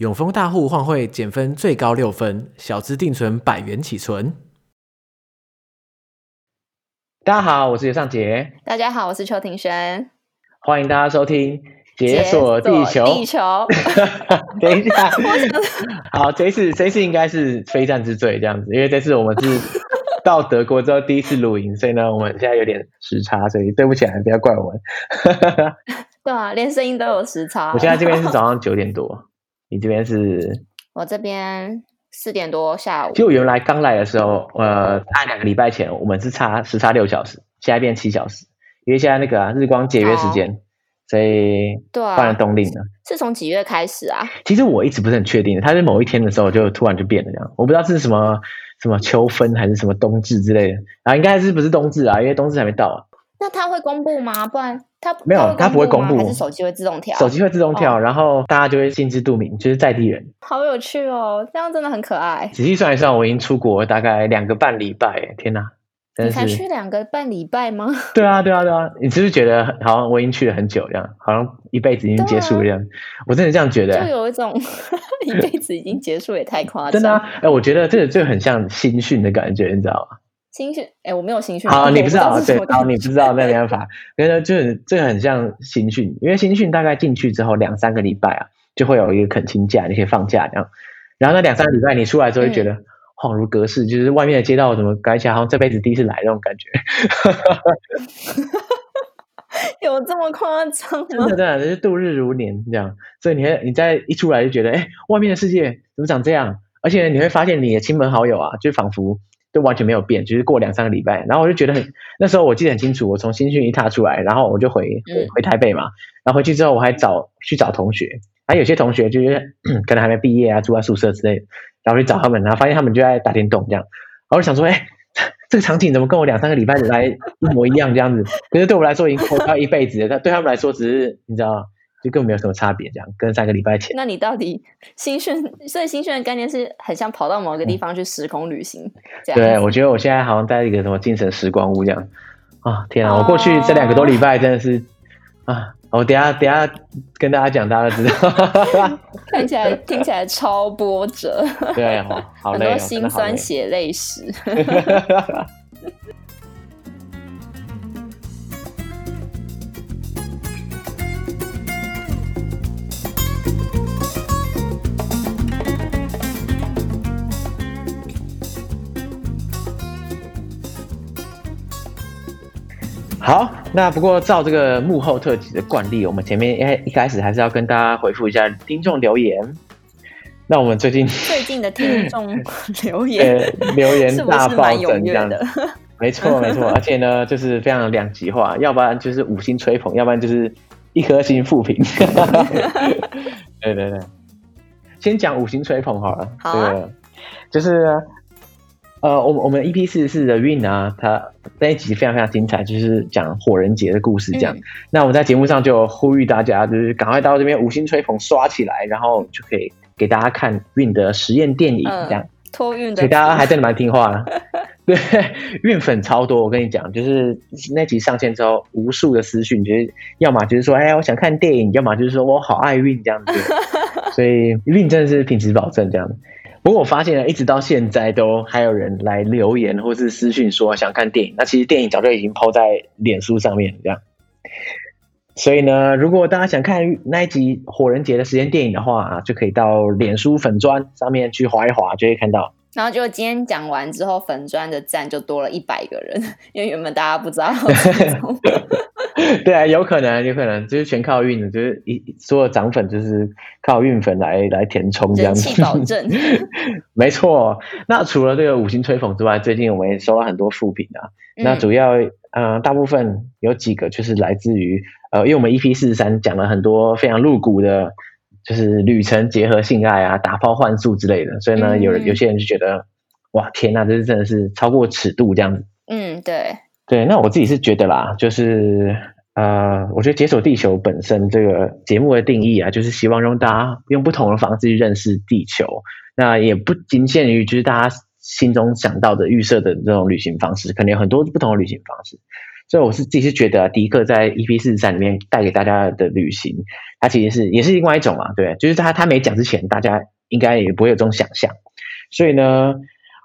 永丰大户换汇减分最高六分，小资定存百元起存。大家好，我是尤尚杰。大家好，我是邱庭轩。欢迎大家收听解锁地球。地球。等一下，好，这次这次应该是非战之罪这样子，因为这次我们是 到德国之后第一次露营，所以呢，我们现在有点时差，所以对不起啊，不要怪我们。对啊，连声音都有时差。我现在这边是早上九点多。你这边是？我这边四点多下午。就原来刚来的时候，呃，大概两个礼拜前，我们是差时差六小时，现在变七小时，因为现在那个、啊、日光节约时间，所以换了冬令了。是从几月开始啊？其实我一直不是很确定，它是某一天的时候就突然就变了这样，我不知道是什么什么秋分还是什么冬至之类的啊，应该是不是冬至啊？因为冬至还没到啊。那他会公布吗？不然他没有，他不会公布，还是手机会自动跳？手机会自动跳，哦、然后大家就会心知肚明，就是在地人。好有趣哦，这样真的很可爱。仔细算一算，我已经出国大概两个半礼拜，天哪！你才去两个半礼拜吗？对啊，对啊，对啊！你是不是觉得好像我已经去了很久，这样好像一辈子已经结束了这样？啊、我真的这样觉得，就有一种 一辈子已经结束也太夸张。真的啊！哎，我觉得这个就很像新训的感觉，你知道吗？新训，哎，我没有新训。好，你不知道，对，好，你不知道，那没办法。因为就是这个很像新训，因为新训大概进去之后两三个礼拜啊，就会有一个恳亲假，你可以放假这样。然后那两三个礼拜你出来之后，就觉得恍如隔世，就是外面的街道怎么改起来，好像这辈子第一次来那种感觉。有这么夸张吗？真的，真的，就是度日如年这样。所以你你在一出来就觉得，哎，外面的世界怎么长这样？而且你会发现你的亲朋好友啊，就仿佛。就完全没有变，就是过两三个礼拜，然后我就觉得很，那时候我记得很清楚，我从新训一踏出来，然后我就回回，回台北嘛，然后回去之后我还找去找同学，还有些同学就是 可能还没毕业啊，住在宿舍之类的，然后去找他们，然后发现他们就在打电动这样，然后我就想说，哎，这个场景怎么跟我两三个礼拜来一模一样这样子？可是对我来说已经过掉一辈子了，但对他们来说只是你知道。就根本没有什么差别，这样跟三个礼拜前。那你到底新训？所以新训的概念是很像跑到某一个地方去时空旅行，这样。对，我觉得我现在好像在一个什么精神时光屋这样。啊，天啊！我过去这两个多礼拜真的是、哦、啊，我等下等下跟大家讲，大家都知道。看起来听起来超波折。对，好，好累、哦，很多辛酸血泪史。好，那不过照这个幕后特辑的惯例，我们前面一一开始还是要跟大家回复一下听众留言。那我们最近最近的听众留言，呃、留言大爆增这样的，没错没错，而且呢就是非常的两极化，要不然就是五星吹捧，要不然就是一颗星负评。对对对，先讲五星吹捧好了，好就是。呃，我我们 EP 四十四的 Win 啊，他那一集非常非常精彩，就是讲火人节的故事这样。嗯、那我们在节目上就呼吁大家，就是赶快到这边五星吹捧刷起来，然后就可以给大家看 Win 的实验电影这样。托运的，所以大家还真的蛮听话的。对，Win 粉超多，我跟你讲，就是那集上线之后，无数的私讯，就是要么就是说，哎，我想看电影，要么就是说我好爱 Win 这样子。所以 Win 真的是品质保证这样。不过我发现了，一直到现在都还有人来留言或是私讯说想看电影。那其实电影早就已经 po 在脸书上面这样。所以呢，如果大家想看那一集火人节的时间电影的话啊，就可以到脸书粉砖上面去划一划，就会看到。然后就今天讲完之后，粉砖的赞就多了一百个人，因为原本大家不知道。对啊，有可能，有可能就是全靠运的，就是一所有涨粉就是靠运粉来来填充这样子。没错。那除了这个五星吹捧之外，最近我们也收了很多负评啊。嗯、那主要呃，大部分有几个就是来自于呃，因为我们 EP 四十三讲了很多非常露骨的。就是旅程结合性爱啊，打炮换宿之类的，所以呢，有有些人就觉得，哇，天呐，这是真的是超过尺度这样子。嗯，对，对。那我自己是觉得啦，就是呃，我觉得解锁地球本身这个节目的定义啊，就是希望让大家用不同的方式去认识地球。那也不仅限于就是大家心中想到的预设的这种旅行方式，可能有很多不同的旅行方式。所以我是自己是觉得迪克在 EP 四十三里面带给大家的旅行，它其实是也是另外一种嘛，对，就是他他没讲之前，大家应该也不会有这种想象。所以呢，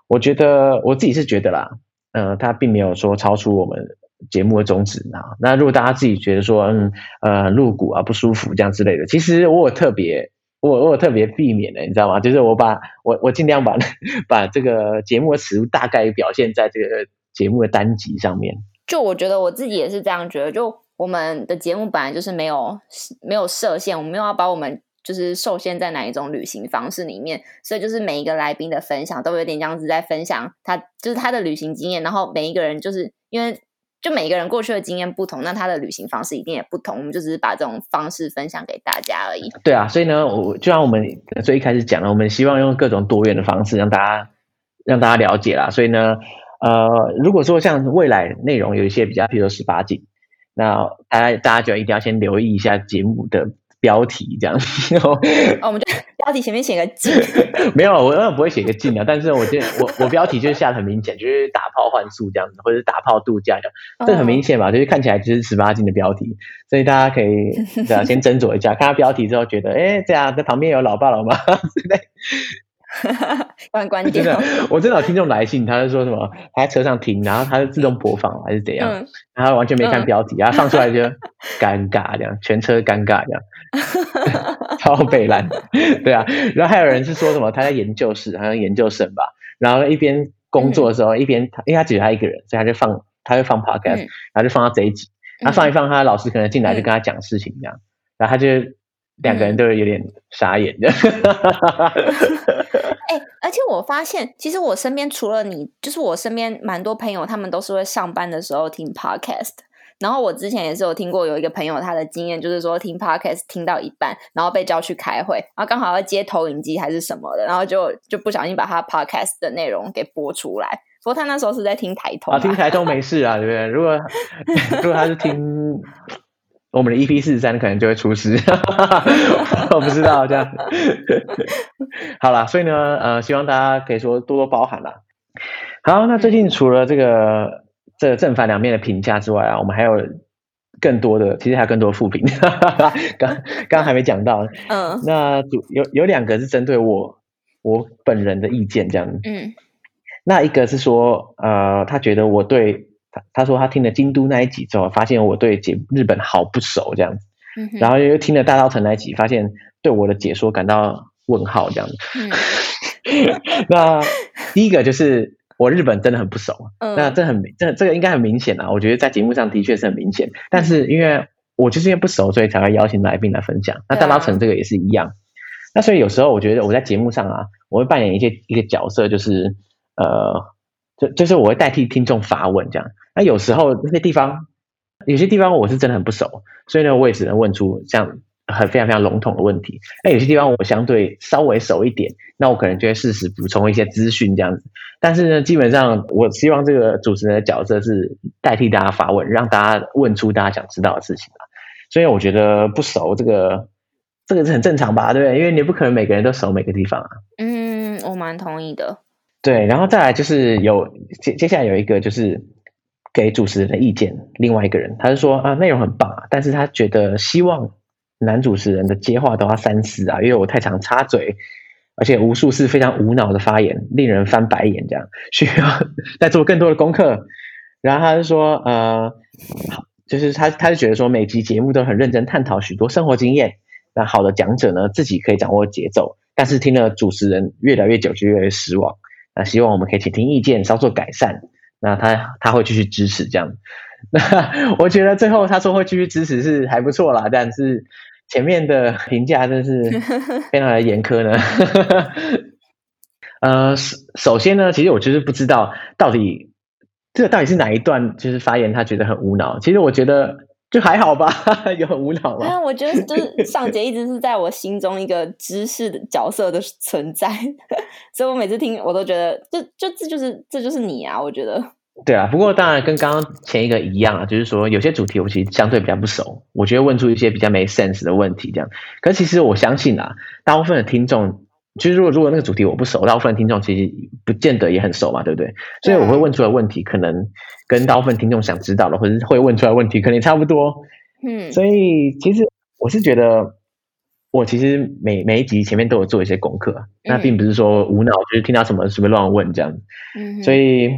我觉得我自己是觉得啦，呃，他并没有说超出我们节目的宗旨啊。那如果大家自己觉得说，嗯，呃，露骨啊，不舒服这样之类的，其实我有特别，我我有特别避免的，你知道吗？就是我把我我尽量把 把这个节目的尺度大概表现在这个节目的单集上面。就我觉得我自己也是这样觉得，就我们的节目本来就是没有没有设限，我们没有要把我们就是受限在哪一种旅行方式里面，所以就是每一个来宾的分享都有点这样子在分享他就是他的旅行经验，然后每一个人就是因为就每一个人过去的经验不同，那他的旅行方式一定也不同，我们就只是把这种方式分享给大家而已。对啊，所以呢，我就像我们最一开始讲了，我们希望用各种多元的方式让大家让大家了解啦，所以呢。呃，如果说像未来内容有一些比较，譬如说十八禁，那大家大家就一定要先留意一下节目的标题，这样。哦，我们就 标题前面写个禁。没有，我永远不会写个进”啊，但是我觉得我我标题就是下的很明显，就是打炮换宿这样子，或者是打炮度假这样，这很明显嘛，就是看起来就是十八禁的标题，所以大家可以对啊，先斟酌一下，看到标题之后觉得，哎，这样在旁边有老爸老妈之类。关关掉。真的，我真的有听众来信，他就说什么他在车上听，然后他就自动播放还是怎样，嗯、然后完全没看标题，嗯、然后放出来就尴尬这样，全车尴尬这样，超北烂。对啊，然后还有人是说什么他在研究室，好像研究生吧，然后一边工作的时候、嗯、一边，因为他只有他一个人，所以他就放他就放 podcast，、嗯、然后就放到这一集，他放一放，他老师可能进来就跟他讲事情这样，嗯、然后他就。两个人都有点傻眼的。且我发现，其实我身边除了你，就是我身边蛮多朋友，他们都是会上班的时候听 podcast。然后我之前也是有听过，有一个朋友他的经验，就是说听 podcast 听到一半，然后被叫去开会，然后刚好要接投影机还是什么的，然后就就不小心把他 podcast 的内容给播出来。不过他那时候是在听台通啊，听台通没事啊，对不对？如果 如果他是听。我们的 EP 四十三可能就会出事，我不知道这样。好啦，所以呢，呃，希望大家可以说多多包涵啦。好，那最近除了这个这个正反两面的评价之外啊，我们还有更多的，其实还有更多的负评。刚刚还没讲到，嗯，那有有两个是针对我我本人的意见这样，嗯，那一个是说，呃，他觉得我对。他说他听了京都那一集之后，发现我对解日本好不熟这样子，嗯、然后又听了大稻城那一集，发现对我的解说感到问号这样子。嗯、那第一个就是我日本真的很不熟，嗯、那这很这这个应该很明显啊，我觉得在节目上的确是很明显。但是因为我就是因为不熟，所以才会邀请来宾来分享。那大稻城这个也是一样。啊、那所以有时候我觉得我在节目上啊，我会扮演一些一个角色，就是呃，就就是我会代替听众发问这样。那有时候那些地方，有些地方我是真的很不熟，所以呢，我也只能问出这样很非常非常笼统的问题。那有些地方我相对稍微熟一点，那我可能就会适时补充一些资讯这样子。但是呢，基本上我希望这个主持人的角色是代替大家发问，让大家问出大家想知道的事情。所以我觉得不熟这个这个是很正常吧，对不对？因为你不可能每个人都熟每个地方啊。嗯，我蛮同意的。对，然后再来就是有接接下来有一个就是。给主持人的意见，另外一个人他是说啊，内容很棒啊，但是他觉得希望男主持人的接话都要三思啊，因为我太常插嘴，而且无数次非常无脑的发言，令人翻白眼，这样需要再做更多的功课。然后他就说，呃，就是他他就觉得说，每集节目都很认真探讨许多生活经验，那好的讲者呢，自己可以掌握节奏，但是听了主持人越来越久，就越来越失望。那希望我们可以倾听意见，稍作改善。那他他会继续支持这样，那我觉得最后他说会继续支持是还不错啦，但是前面的评价真是 非常的严苛呢。呃，首首先呢，其实我就是不知道到底这个到底是哪一段就是发言他觉得很无脑，其实我觉得就还好吧，有很无脑吗？我觉得就是 上节一直是在我心中一个知识的角色的存在，所以我每次听我都觉得，就就这就是这就是你啊，我觉得。对啊，不过当然跟刚刚前一个一样啊，就是说有些主题我其实相对比较不熟，我觉得问出一些比较没 sense 的问题这样。可是其实我相信啊，大部分的听众其实如果如果那个主题我不熟，大部分听众其实不见得也很熟嘛，对不对？所以我会问出来问题，可能跟大部分听众想知道的，或者是会问出来问题，可能也差不多。嗯，所以其实我是觉得，我其实每每一集前面都有做一些功课，嗯、那并不是说无脑，就是听到什么随便乱问这样。嗯，所以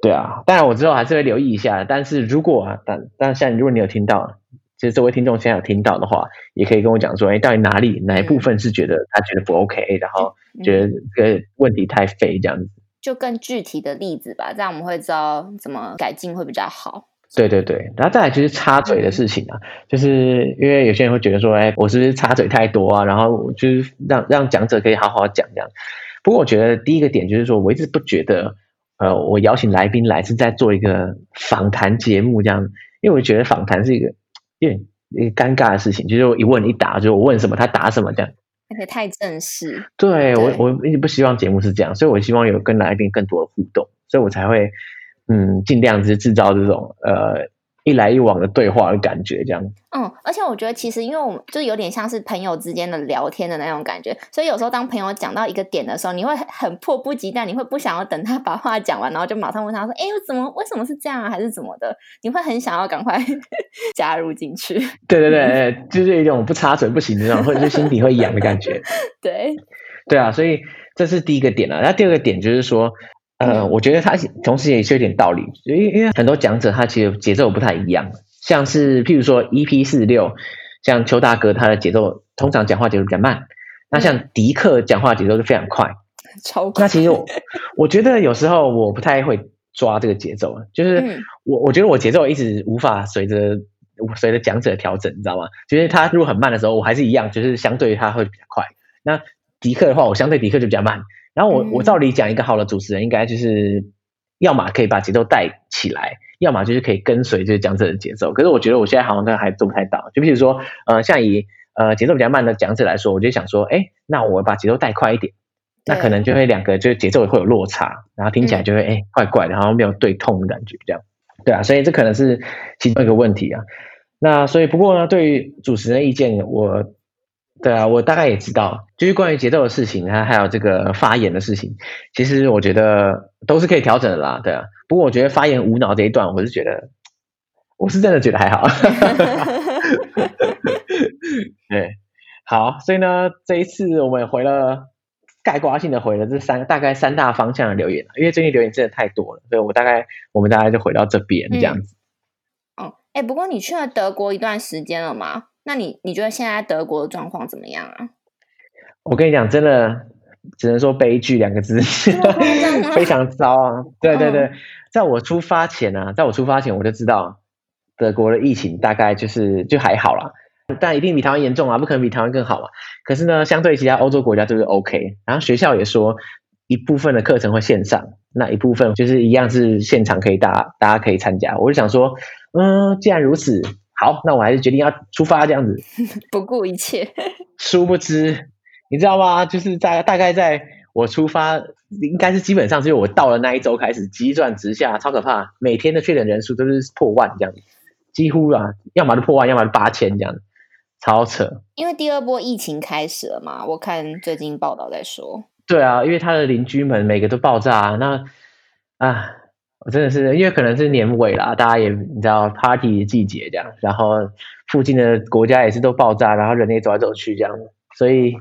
对啊，当然我之后还是会留意一下。但是如果啊，但但现在如果你有听到。其实这位听众现在有听到的话，也可以跟我讲说，哎，到底哪里哪一部分是觉得他觉得不 OK，、嗯、然后觉得这个问题太废这样子，就更具体的例子吧，这样我们会知道怎么改进会比较好。对对对，然后再来就是插嘴的事情啊，就是因为有些人会觉得说，哎，我是不是插嘴太多啊？然后就是让让讲者可以好好讲这样。不过我觉得第一个点就是说，我一直不觉得，呃，我邀请来宾来是在做一个访谈节目这样，因为我觉得访谈是一个。对，一个尴尬的事情，就是我一问一答，就是我问什么他答什么这样，而且太正式。对，对我，我一直不希望节目是这样，所以我希望有跟来宾更多的互动，所以我才会嗯尽量是制造这种呃。一来一往的对话的感觉，这样。嗯，而且我觉得其实，因为我们就有点像是朋友之间的聊天的那种感觉，所以有时候当朋友讲到一个点的时候，你会很迫不及待，你会不想要等他把话讲完，然后就马上问他说：“哎，怎么？为什么是这样啊？还是怎么的？”你会很想要赶快 加入进去。对对对，就是一种不插嘴不行的那种，或者是心底会痒的感觉。对，对啊，所以这是第一个点啊。那第二个点就是说。呃，我觉得他同时也是有点道理，因为因为很多讲者他其实节奏不太一样，像是譬如说 EP 四六，像邱大哥他的节奏通常讲话节奏比较慢，那像迪克讲话节奏就非常快，超快。那其实我我觉得有时候我不太会抓这个节奏，就是我我觉得我节奏一直无法随着随着讲者调整，你知道吗？就是他如果很慢的时候，我还是一样，就是相对于他会比较快。那迪克的话，我相对迪克就比较慢。然后我我照理讲，一个好的主持人应该就是，要么可以把节奏带起来，要么就是可以跟随这个讲者的节奏。可是我觉得我现在好像都还做不太到。就比如说，呃，像以呃节奏比较慢的讲者来说，我就想说，哎，那我把节奏带快一点，那可能就会两个就是节奏会有落差，然后听起来就会哎怪怪的，然后没有对痛的感觉，这样。对啊，所以这可能是其中一个问题啊。那所以不过呢，对于主持人的意见，我。对啊，我大概也知道，就是关于节奏的事情，还还有这个发言的事情，其实我觉得都是可以调整的啦。对啊，不过我觉得发言无脑这一段，我是觉得，我是真的觉得还好。对，好，所以呢，这一次我们也回了概括性的回了这三大概三大方向的留言，因为最近留言真的太多了，所以我大概我们大概就回到这边这样子。嗯，哦，哎，不过你去了德国一段时间了吗？那你你觉得现在德国的状况怎么样啊？我跟你讲，真的只能说悲剧两个字，非常糟啊！对对对，在我出发前啊，在我出发前我就知道德国的疫情大概就是就还好啦，但一定比台湾严重啊，不可能比台湾更好嘛。可是呢，相对其他欧洲国家就是 OK，然后学校也说一部分的课程会线上，那一部分就是一样是现场可以大家大家可以参加。我就想说，嗯，既然如此。好，那我还是决定要出发这样子，不顾一切。殊不知，你知道吗？就是在大概在我出发，应该是基本上就是我到了那一周开始急转直下，超可怕。每天的确诊人数都是破万这样子，几乎啊，要么就破万，要么就八千这样子，超扯。因为第二波疫情开始了嘛，我看最近报道在说。对啊，因为他的邻居们每个都爆炸，那啊。我真的是，因为可能是年尾啦，大家也你知道 party 的季节这样，然后附近的国家也是都爆炸，然后人也走来走去这样，所以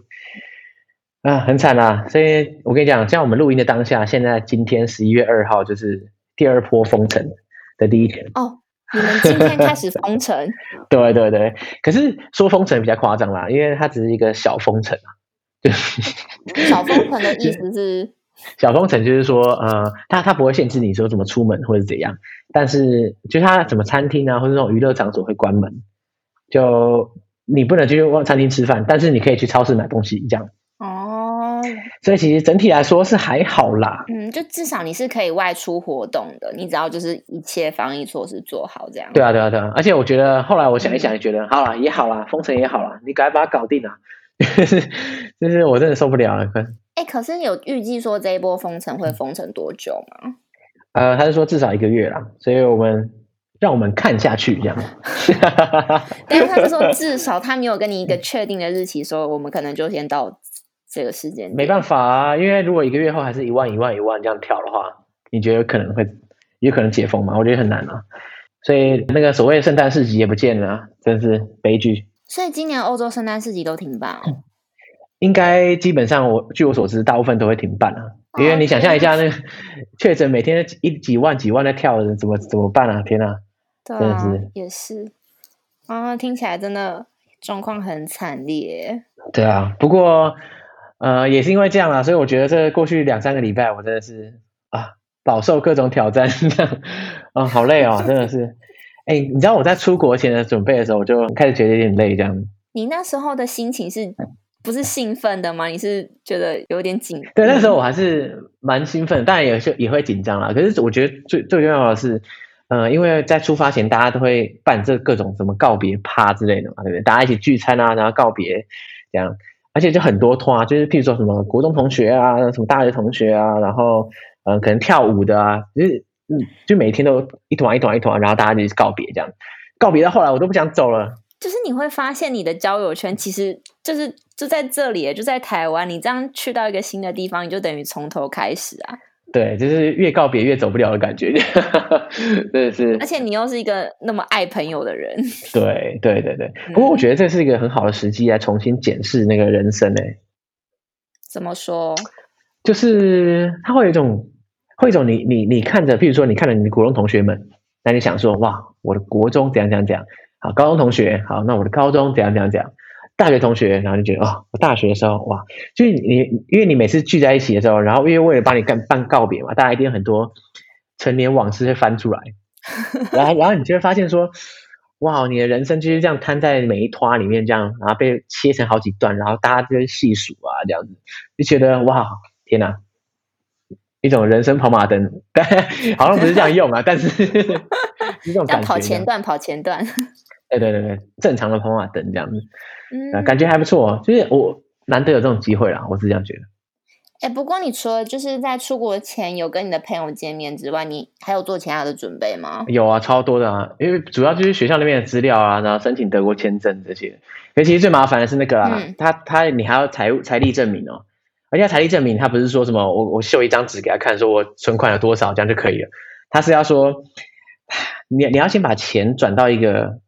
啊很惨啦。所以我跟你讲，像我们录音的当下，现在今天十一月二号就是第二波封城的第一天。哦，你们今天开始封城？对对对，可是说封城比较夸张啦，因为它只是一个小封城啊。小封城的意思是？小封城就是说，呃，他他不会限制你说怎么出门或者怎样，但是就他什么餐厅啊或者这种娱乐场所会关门，就你不能去往餐厅吃饭，但是你可以去超市买东西这样。哦，所以其实整体来说是还好啦。嗯，就至少你是可以外出活动的，你只要就是一切防疫措施做好这样。对啊，对啊，对啊。而且我觉得后来我想一想，也觉得、嗯、好了也好了，封城也好了，你赶快把它搞定了。就是我真的受不了了，可。哎，可是有预计说这一波封城会封城多久吗？呃，他是说至少一个月啦，所以我们让我们看下去这样。但是他是说 至少他没有跟你一个确定的日期，说我们可能就先到这个时间。没办法啊，因为如果一个月后还是一万一万一万这样跳的话，你觉得可能会有可能解封吗？我觉得很难啊。所以那个所谓圣诞市集也不见了，真是悲剧。所以今年欧洲圣诞市集都停办哦。应该基本上我据我所知，大部分都会停办啊。因为你想象一下，那个 确诊每天一几万几万在跳的人，怎么怎么办啊？天哪！对啊，真的是也是啊，听起来真的状况很惨烈。对啊，不过呃，也是因为这样啊，所以我觉得这过去两三个礼拜，我真的是啊，饱受各种挑战，啊，好累哦，真的是。哎、欸，你知道我在出国前的准备的时候，我就开始觉得有点累，这样。你那时候的心情是？不是兴奋的吗？你是觉得有点紧？对，那时候我还是蛮兴奋，当然也是也会紧张啦。可是我觉得最最重要的是，呃，因为在出发前大家都会办这各种什么告别趴之类的嘛，对不对？大家一起聚餐啊，然后告别这样，而且就很多团啊，就是譬如说什么国中同学啊，什么大学同学啊，然后呃，可能跳舞的啊，就是嗯，就每天都一团一团一团，然后大家就告别这样，告别到后来我都不想走了。就是你会发现你的交友圈其实就是就在这里，就在台湾。你这样去到一个新的地方，你就等于从头开始啊。对，就是越告别越走不了的感觉，真的是。而且你又是一个那么爱朋友的人。对对对对。不过我觉得这是一个很好的时机来重新检视那个人生诶。怎么说？就是他会有一种，会有一种你你你看着，譬如说你看着你的国中同学们，那你想说哇，我的国中怎样怎样怎样。好，高中同学，好，那我的高中怎样怎样怎样，大学同学，然后就觉得哦，我大学的时候，哇，就是你，因为你每次聚在一起的时候，然后因为为了帮你干办告别嘛，大家一定有很多陈年往事会翻出来，然后，然后你就会发现说，哇，你的人生就是这样摊在每一坨里面，这样，然后被切成好几段，然后大家就会细数啊，这样子，就觉得哇，天哪，一种人生跑马灯，但 好像不是这样用啊，但是这种感觉，跑前段，跑前段。对对对对，正常的跑马灯这样子，嗯，感觉还不错，就是我难得有这种机会啦，我是这样觉得。哎，不过你除了就是在出国前有跟你的朋友见面之外，你还有做其他的准备吗？有啊，超多的啊，因为主要就是学校那边的资料啊，然后申请德国签证这些。尤其实最麻烦的是那个啊，嗯、他他你还要财务财力证明哦，而且财力证明他不是说什么我我秀一张纸给他看，说我存款有多少这样就可以了，他是要说你你要先把钱转到一个。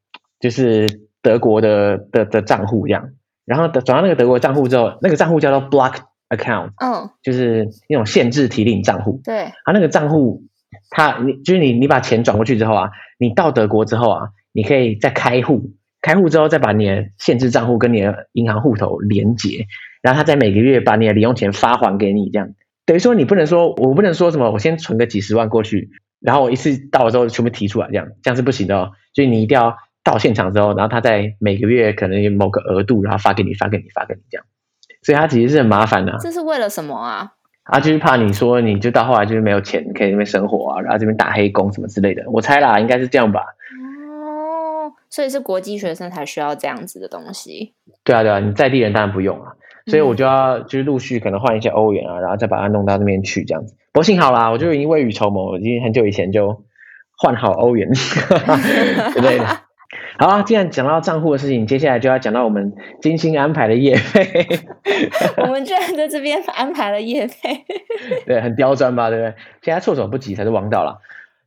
就是德国的的的账户这样，然后转到那个德国账户之后，那个账户叫做 block account，嗯，就是那种限制提领账户。对，啊，那个账户，它你就是你你把钱转过去之后啊，你到德国之后啊，你可以再开户，开户之后再把你的限制账户跟你的银行户头连结，然后他再每个月把你的零用钱发还给你，这样等于说你不能说我不能说什么，我先存个几十万过去，然后我一次到了之后全部提出来，这样这样是不行的哦，所以你一定要。到现场之后，然后他在每个月可能有某个额度，然后发给你，发给你，发给你这样，所以他其实是很麻烦的。这是为了什么啊？他就是怕你说你就到后来就是没有钱可以在那边生活啊，然后这边打黑工什么之类的。我猜啦，应该是这样吧。哦，所以是国际学生才需要这样子的东西。对啊，对啊，你在地人当然不用啊，所以我就要就是陆续可能换一些欧元啊，然后再把它弄到那边去这样子。不过幸好啦，我就已经未雨绸缪，已经很久以前就换好欧元 之类的。好啊，既然讲到账户的事情，接下来就要讲到我们精心安排的业费。我们居然在这边安排了业费，对，很刁钻吧，对不对？现在措手不及才是王道啦。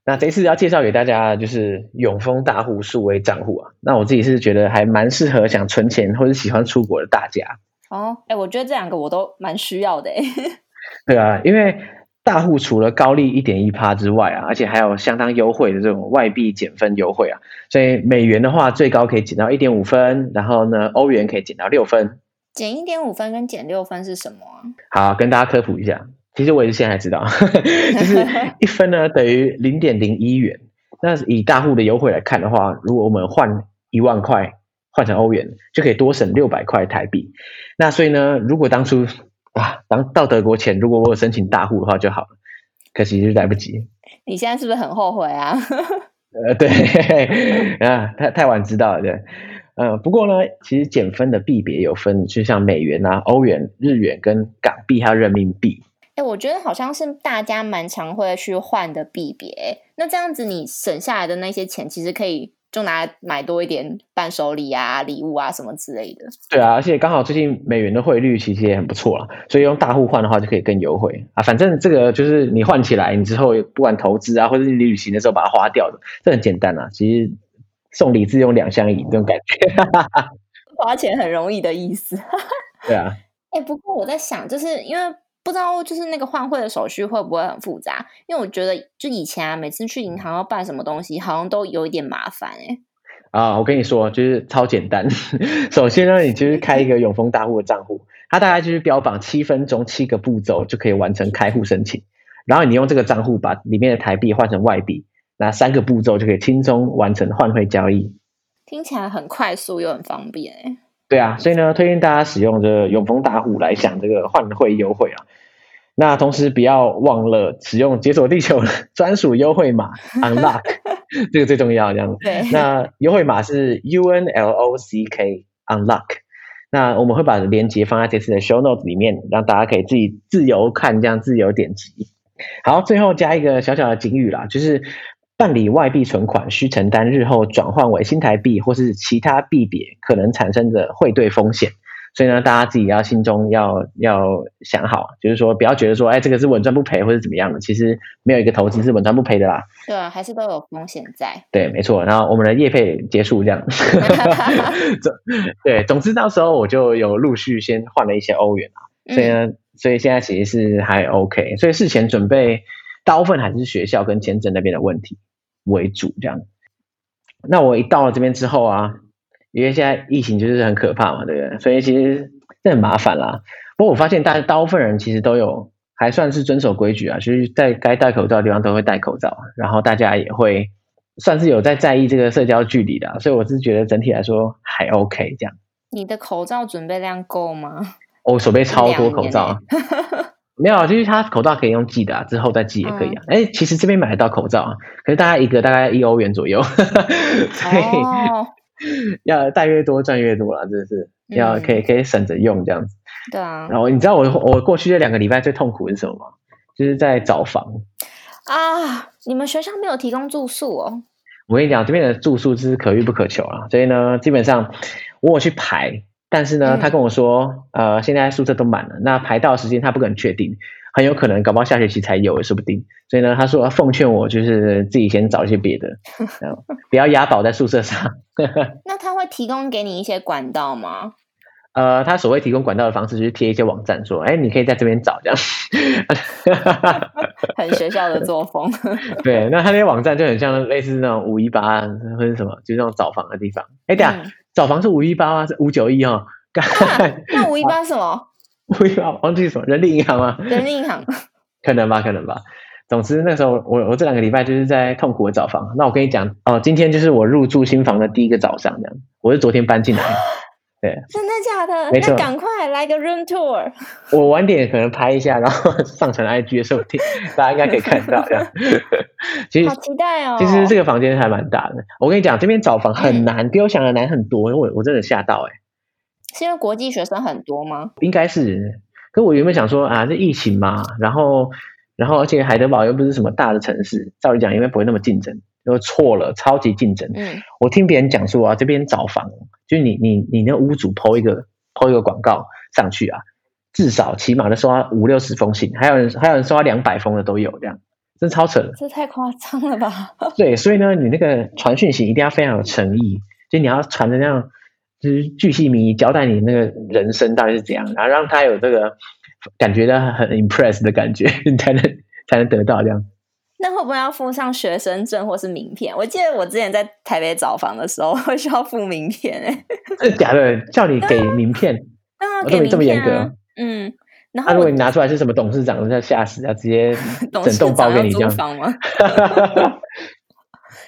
那这次要介绍给大家就是永丰大户数位账户啊。那我自己是觉得还蛮适合想存钱或者喜欢出国的大家。哦，哎，我觉得这两个我都蛮需要的。对啊，因为。大户除了高利一点一趴之外啊，而且还有相当优惠的这种外币减分优惠啊，所以美元的话最高可以减到一点五分，然后呢，欧元可以减到六分。减一点五分跟减六分是什么啊？好，跟大家科普一下，其实我也是现在才知道，就是一分呢等于零点零一元。那以大户的优惠来看的话，如果我们换一万块换成欧元，就可以多省六百块台币。那所以呢，如果当初啊，当到德国前，如果我有申请大户的话就好了，可惜就来不及。你现在是不是很后悔啊？呃，对，啊，太太晚知道了，对，嗯、呃，不过呢，其实减分的币别有分，就像美元啊、欧元、日元跟港币还有人民币。哎，我觉得好像是大家蛮常会去换的币别，那这样子你省下来的那些钱，其实可以就拿来买多一点伴手礼啊、礼物啊什么之类的。对啊，而且刚好最近美元的汇率其实也很不错啦，所以用大户换的话就可以更优惠啊。反正这个就是你换起来，你之后不管投资啊，或者是你旅行的时候把它花掉的，这很简单啊。其实送礼自用两相宜这种感觉，花钱很容易的意思。对啊。哎、欸，不过我在想，就是因为。不知道就是那个换汇的手续会不会很复杂？因为我觉得就以前啊，每次去银行要办什么东西，好像都有一点麻烦哎、欸。啊，我跟你说，就是超简单。首先呢，你就是开一个永丰大户的账户，它大概就是标榜七分钟七个步骤就可以完成开户申请。然后你用这个账户把里面的台币换成外币，那三个步骤就可以轻松完成换汇交易。听起来很快速又很方便哎、欸。对啊，所以呢，推荐大家使用这个永丰大户来享这个换汇优惠啊。那同时不要忘了使用解锁地球专属优惠码 Unlock，这个最重要。这样子，对，那优惠码是 U N L O C K Unlock。那我们会把链接放在这次的 Show Notes 里面，让大家可以自己自由看，这样自由点击。好，最后加一个小小的警语啦，就是办理外币存款需承担日后转换为新台币或是其他币别可能产生的汇兑风险。所以呢，大家自己要心中要要想好，就是说不要觉得说，哎，这个是稳赚不赔或者怎么样的，其实没有一个投资是稳赚不赔的啦。对啊，还是都有风险在。对，没错。然后我们的业配结束这样。总对，总之到时候我就有陆续先换了一些欧元啊，所以呢，嗯、所以现在其实是还 OK。所以事前准备大部分还是学校跟签证那边的问题为主这样。那我一到了这边之后啊。因为现在疫情就是很可怕嘛，对不对？所以其实这很麻烦啦。不过我发现大大部分人其实都有还算是遵守规矩啊，就是在该戴口罩的地方都会戴口罩，然后大家也会算是有在在意这个社交距离的，所以我是觉得整体来说还 OK 这样。你的口罩准备量够吗？我手备超多口罩，没有，就是他口罩可以用寄的啊，之后再寄也可以啊。哎、嗯，其实这边买得到口罩啊，可是大概一个大概一欧元左右，所以。哦 要带越多赚越多啦，真的是要可以可以省着用这样子。对啊。然后你知道我我过去这两个礼拜最痛苦是什么吗？就是在找房啊。你们学校没有提供住宿哦？我跟你讲，这边的住宿是可遇不可求啊，所以呢，基本上我有去排，但是呢，他跟我说，呃，现在宿舍都满了，那排到时间他不可能确定。很有可能搞不好下学期才有，也说不定。所以呢，他说奉劝我就是自己先找一些别的，不要押宝在宿舍上。那他会提供给你一些管道吗？呃，他所谓提供管道的方式就是贴一些网站，说，哎，你可以在这边找这样。很学校的作风。对，那他那些网站就很像类似那种五一八或者什么，就是那种找房的地方。哎，对啊，嗯、找房是五一八吗？是五九一哦。那五一八是 什么？五一八忘记什么人力银行吗？人力银行，可能吧，可能吧。总之那时候我我这两个礼拜就是在痛苦的找房。那我跟你讲哦，今天就是我入住新房的第一个早上，这样。我是昨天搬进来，对。真的假的？没错。那赶快来个 room tour。我晚点可能拍一下，然后上传 IG 的时候，大家应该可以看到这样。其实好期待哦。其实这个房间还蛮大的。我跟你讲，这边找房很难，比我想的难很多。因为我我真的吓到哎、欸。是因为国际学生很多吗？应该是，可我原本想说啊，这疫情嘛，然后，然后而且海德堡又不是什么大的城市，照理讲应该不会那么竞争，又错了，超级竞争。嗯，我听别人讲说啊，这边找房，就是你你你那屋主 po 一个 po 一个广告上去啊，至少起码都收到五六十封信，还有人还有人收到两百封的都有，这样，真超扯的。这太夸张了吧？对，所以呢，你那个传讯息一定要非常有诚意，就你要传的那样。就是巨细靡遗交代你那个人生到底是怎样，然后让他有这个感觉到很 impress 的感觉，你才能才能得到这样。那会不会要附上学生证或是名片？我记得我之前在台北找房的时候会需要附名片，哎，是假的？叫你给名片？啊，给名片这么严格？嗯。然后、啊、如果你拿出来是什么董事长，那吓死，要直接 整栋包给你这样吗？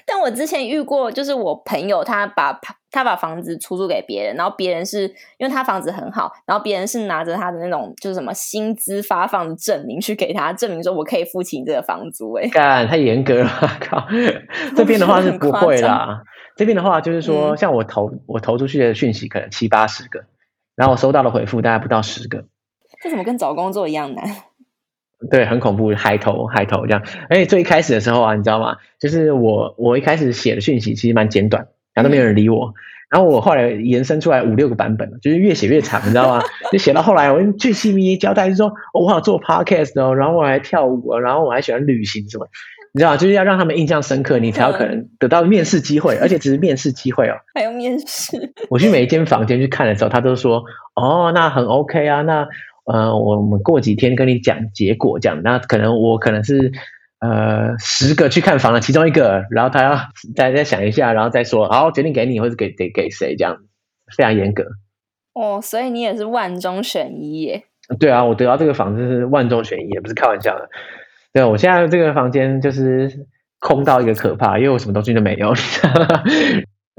但我之前遇过，就是我朋友他把他把房子出租给别人，然后别人是因为他房子很好，然后别人是拿着他的那种就是什么薪资发放的证明去给他，证明说我可以付清这个房租。哎，干太严格了，靠！这边的话是不会啦，这边的话就是说，嗯、像我投我投出去的讯息可能七八十个，然后我收到的回复大概不到十个。这怎么跟找工作一样难？对，很恐怖，海投海投这样。而且最一开始的时候啊，你知道吗？就是我我一开始写的讯息其实蛮简短，然后都没有人理我。然后我后来延伸出来五六个版本，就是越写越长，你知道吗？就写到后来，我用巨细靡遗交代，就说、哦、我好做 podcast 哦，然后我还跳舞，然后我还喜欢旅行什么，你知道吗？就是要让他们印象深刻，你才有可能得到面试机会，而且只是面试机会哦。还有面试？我去每一间房间去看的时候，他都说哦，那很 OK 啊，那呃，我们过几天跟你讲结果，这样，那可能我可能是。呃，十个去看房的其中一个，然后他要大家想一下，然后再说，好，决定给你，或者给给给谁，这样非常严格。哦，所以你也是万中选一耶？对啊，我得到这个房子是万中选一，也不是开玩笑的。对，我现在这个房间就是空到一个可怕，因为我什么东西都没有。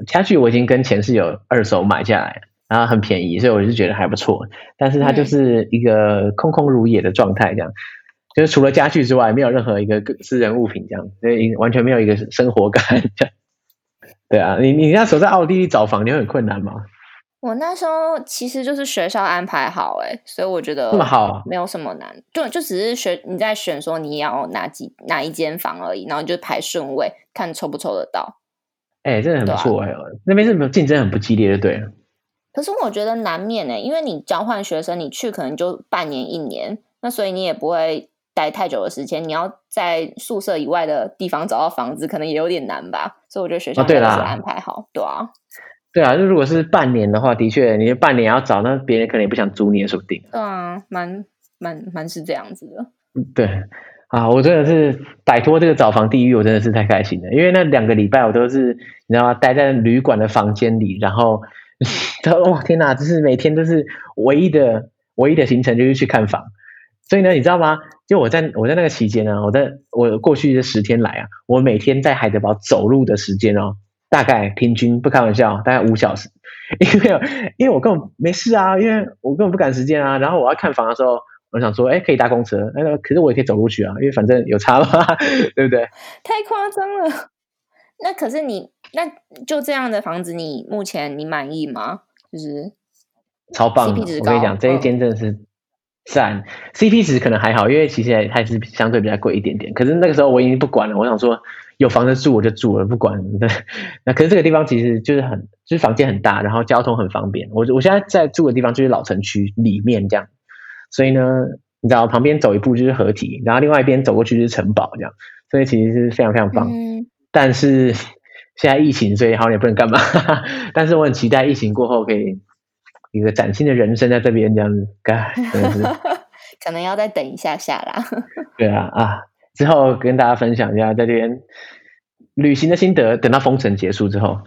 家具 我已经跟前室友二手买下来，然后很便宜，所以我就觉得还不错。但是它就是一个空空如也的状态，这样。就是除了家具之外，没有任何一个私人物品这样，所以完全没有一个生活感这样。对啊，你你那时候在奥地利找房，你会很困难吗？我那时候其实就是学校安排好，哎，所以我觉得那么好，没有什么难，就就只是选你在选说你要哪几哪一间房而已，然后就排顺位，看抽不抽得到。哎，真的很不错哎，啊、那边是没有竞争很不激烈？对，对。可是我觉得难免哎，因为你交换学生，你去可能就半年一年，那所以你也不会。待太久的时间，你要在宿舍以外的地方找到房子，可能也有点难吧。所以我觉得学校还是安排好，对啊，对啊。就如果是半年的话，的确，你半年要找，那别人可能也不想租你，也说不定。对啊，蛮蛮蛮是这样子的。对啊，我真的是摆脱这个找房地狱，我真的是太开心了。因为那两个礼拜，我都是你知道吗？待在旅馆的房间里，然后，哇，天哪，就是每天都是唯一的唯一的行程，就是去看房。所以呢，你知道吗？就我在我在那个期间呢，我在我过去这十天来啊，我每天在海德堡走路的时间哦，大概平均不开玩笑，大概五小时。因为因为我根本没事啊，因为我根本不赶时间啊。然后我要看房的时候，我想说，哎，可以搭公车，那个可是我也可以走路去啊，因为反正有差嘛，对不对？太夸张了。那可是你那就这样的房子，你目前你满意吗？就是超棒的，我跟你讲，这一间真的是。赞，CP 值可能还好，因为其实还是相对比较贵一点点。可是那个时候我已经不管了，我想说有房子住我就住了，不管。那可是这个地方其实就是很，就是房间很大，然后交通很方便。我我现在在住的地方就是老城区里面这样，所以呢，你知道旁边走一步就是合体，然后另外一边走过去就是城堡这样，所以其实是非常非常棒。嗯、但是现在疫情，所以好像也不能干嘛。但是我很期待疫情过后可以。一个崭新的人生在这边这样子，嘎，真的是，可能要再等一下下啦。对啊啊，之后跟大家分享一下在这边旅行的心得，等到封城结束之后。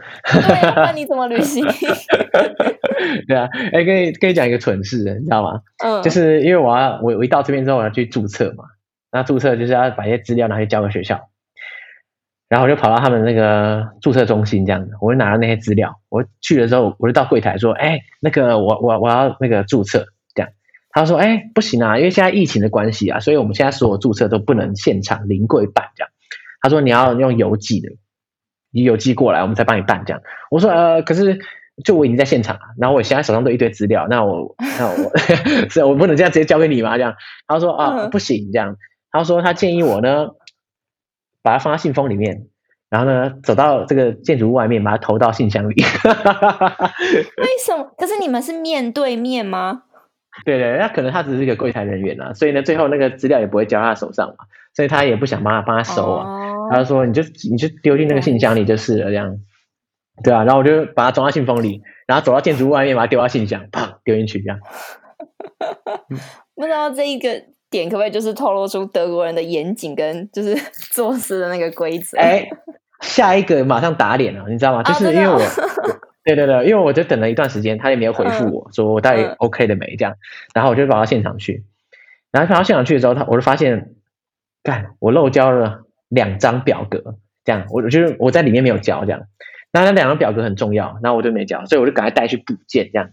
那你怎么旅行？对啊，哎，跟你跟你讲一个蠢事，你知道吗？嗯，就是因为我要我我一到这边之后我要去注册嘛，那注册就是要把一些资料拿去交给学校。然后我就跑到他们那个注册中心，这样子，我就拿到那些资料。我去的时候，我就到柜台说：“哎，那个我我我要那个注册。”这样，他说：“哎，不行啊，因为现在疫情的关系啊，所以我们现在所有注册都不能现场临柜办。”这样，他说：“你要用邮寄的，你邮寄过来，我们再帮你办。”这样，我说：“呃，可是就我已经在现场了，然后我现在手上都一堆资料，那我那我 是我不能这样直接交给你吗？”这样，他说：“啊，不行。”这样，他说他建议我呢。把它放在信封里面，然后呢，走到这个建筑物外面，把它投到信箱里。为什么？可是你们是面对面吗？对对，那可能他只是一个柜台人员啊，所以呢，最后那个资料也不会交他手上嘛，所以他也不想帮他帮他收啊。哦、他就说：“你就你就丢进那个信箱里就是了，这样。”对啊，然后我就把它装到信封里，然后走到建筑物外面，把它丢到信箱，啪丢进去，这样。不知道这一个。点可不可以就是透露出德国人的严谨跟就是 做事的那个规则？哎，下一个马上打脸了，你知道吗？就是因为我，哦、对对对，因为我就等了一段时间，他也没有回复我、嗯、说我到底 OK 的没这样，然后我就跑到现场去，然后跑到现场去的时候，他我就发现，干，我漏交了两张表格，这样，我就是我在里面没有交这样，那那两张表格很重要，然后我就没交，所以我就赶快带去补件这样。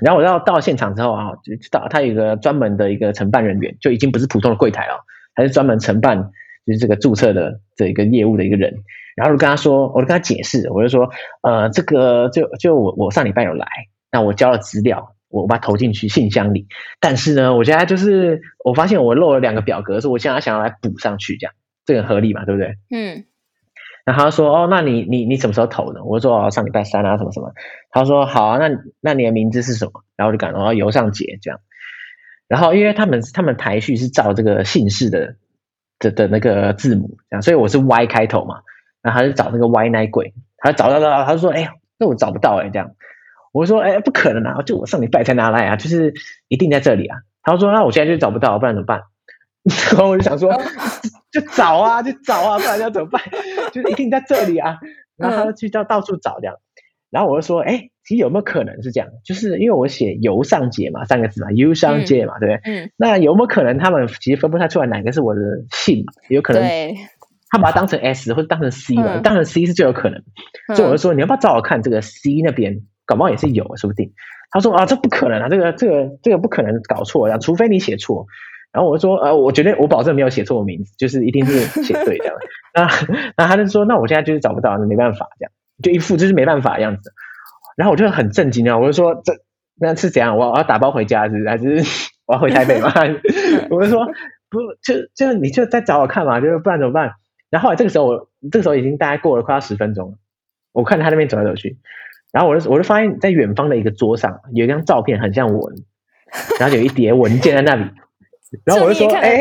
然后我到到现场之后啊，就知道他有一个专门的一个承办人员，就已经不是普通的柜台了，还是专门承办就是这个注册的这一个业务的一个人。然后就跟他说，我就跟他解释，我就说，呃，这个就就我我上礼拜有来，那我交了资料，我把它投进去信箱里。但是呢，我现在就是我发现我漏了两个表格，所以我现在想要来补上去，这样这个合理嘛，对不对？嗯。然后他说哦，那你你你什么时候投呢？我说哦，上礼拜三啊，什么什么。他说好啊，那那你的名字是什么？然后我就讲哦，尤尚杰这样。然后因为他们他们排序是照这个姓氏的的的那个字母这样，所以我是 Y 开头嘛。然后他就找那个 Y 奶鬼，他找到了，他就说哎呀，那我找不到哎这样。我说哎，不可能啊，就我上礼拜才拿来啊，就是一定在这里啊。他说那我现在就找不到，不然怎么办？然后我就想说，就找啊，就找啊，不然要怎么办？就是一定在这里啊。然后他就去到到处找这样。然后我就说，哎，其实有没有可能是这样？就是因为我写尤尚杰嘛，三个字嘛，尤尚杰嘛，对不对？嗯。那有没有可能他们其实分不太出来哪个是我的姓？有可能他把它当成 S 或者当成 C 了，当成 C 是最有可能。所以我就说，你要不要找我看这个 C 那边，搞不好也是有，说不定。他说啊，这不可能啊，这个这个这个不可能搞错呀，除非你写错。然后我就说，呃，我绝对我保证没有写错我名字，就是一定是写对这样。那那他就说，那我现在就是找不到，那没办法这样，就一副就是没办法的样子。然后我就很震惊啊，我就说，这那是怎样？我要打包回家是不是？还是我要回台北吗？我就说不，就就你就再找我看嘛，就是不然怎么办？然后后来这个时候我这个时候已经大概过了快要十分钟了，我看他那边走来走去，然后我就我就发现，在远方的一个桌上有一张照片，很像我，然后有一叠文件在那里。然后我就说，哎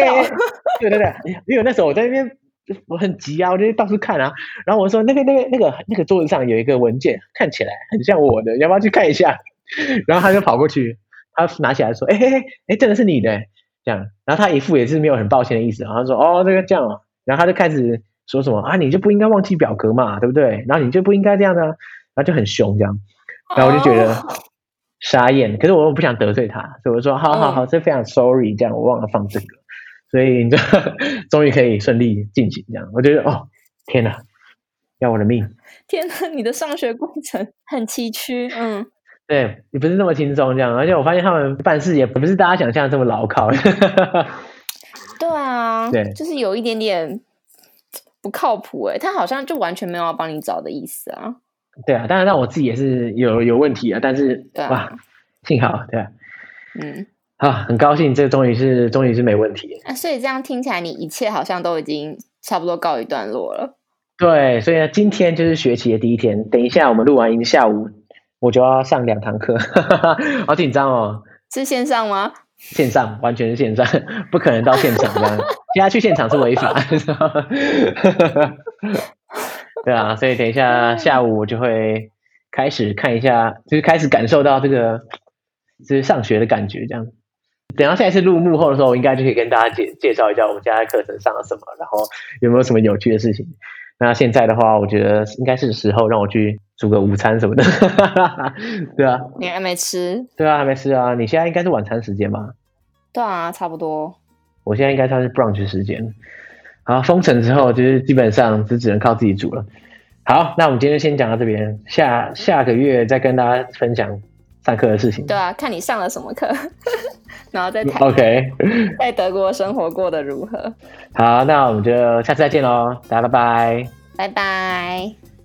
对对对，因为那时候我在那边，我很急啊，我就到处看啊。然后我说，那个那个那个那个桌子上有一个文件，看起来很像我的，要不要去看一下？然后他就跑过去，他拿起来说，哎哎哎，哎，真的是你的，这样。然后他一副也是没有很抱歉的意思，然后他说，哦，这个这样啊。然后他就开始说什么啊，你就不应该忘记表格嘛，对不对？然后你就不应该这样的，然后就很凶这样。然后我就觉得。Oh. 傻眼，可是我又不想得罪他，所以我说好好好，这、嗯、非常 sorry，这样我忘了放这个，所以你就 终于可以顺利进行这样。我觉得哦，天哪，要我的命！天哪，你的上学过程很崎岖，嗯，对，也不是那么轻松这样，而且我发现他们办事也不是大家想象的这么牢靠。对啊，对，就是有一点点不靠谱哎，他好像就完全没有要帮你找的意思啊。对啊，当然，那我自己也是有有问题啊，但是对啊哇，幸好对啊，嗯，好，很高兴，这终于是终于是没问题。啊，所以这样听起来，你一切好像都已经差不多告一段落了。对，所以呢，今天就是学期的第一天，等一下我们录完音，下午我就要上两堂课，好紧张哦。是线上吗？线上，完全是线上，不可能到现场这样，现在去现场是违法。对啊，所以等一下下午我就会开始看一下，就是开始感受到这个就是上学的感觉，这样。等到下一次录幕后的时候，我应该就可以跟大家介介绍一下我们家的课程上了什么，然后有没有什么有趣的事情。那现在的话，我觉得应该是时候让我去煮个午餐什么的。对啊，你还没吃？对啊，还没吃啊。你现在应该是晚餐时间吧？对啊，差不多。我现在应该算是 brunch 时间。好，封城之后就是基本上就只能靠自己煮了。好，那我们今天就先讲到这边，下下个月再跟大家分享上课的事情。对啊，看你上了什么课，然后再谈。OK，在德国生活过得如何？好，那我们就下次再见喽，大家拜拜，拜拜。